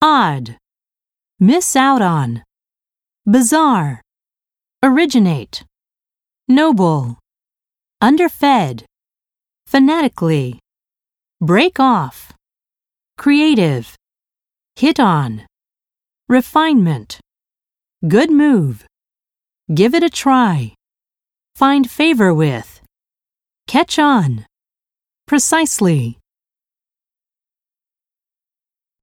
odd, miss out on, bizarre, originate, noble, underfed, phonetically, break off, creative, hit on, refinement, good move, give it a try, find favor with, catch on, precisely.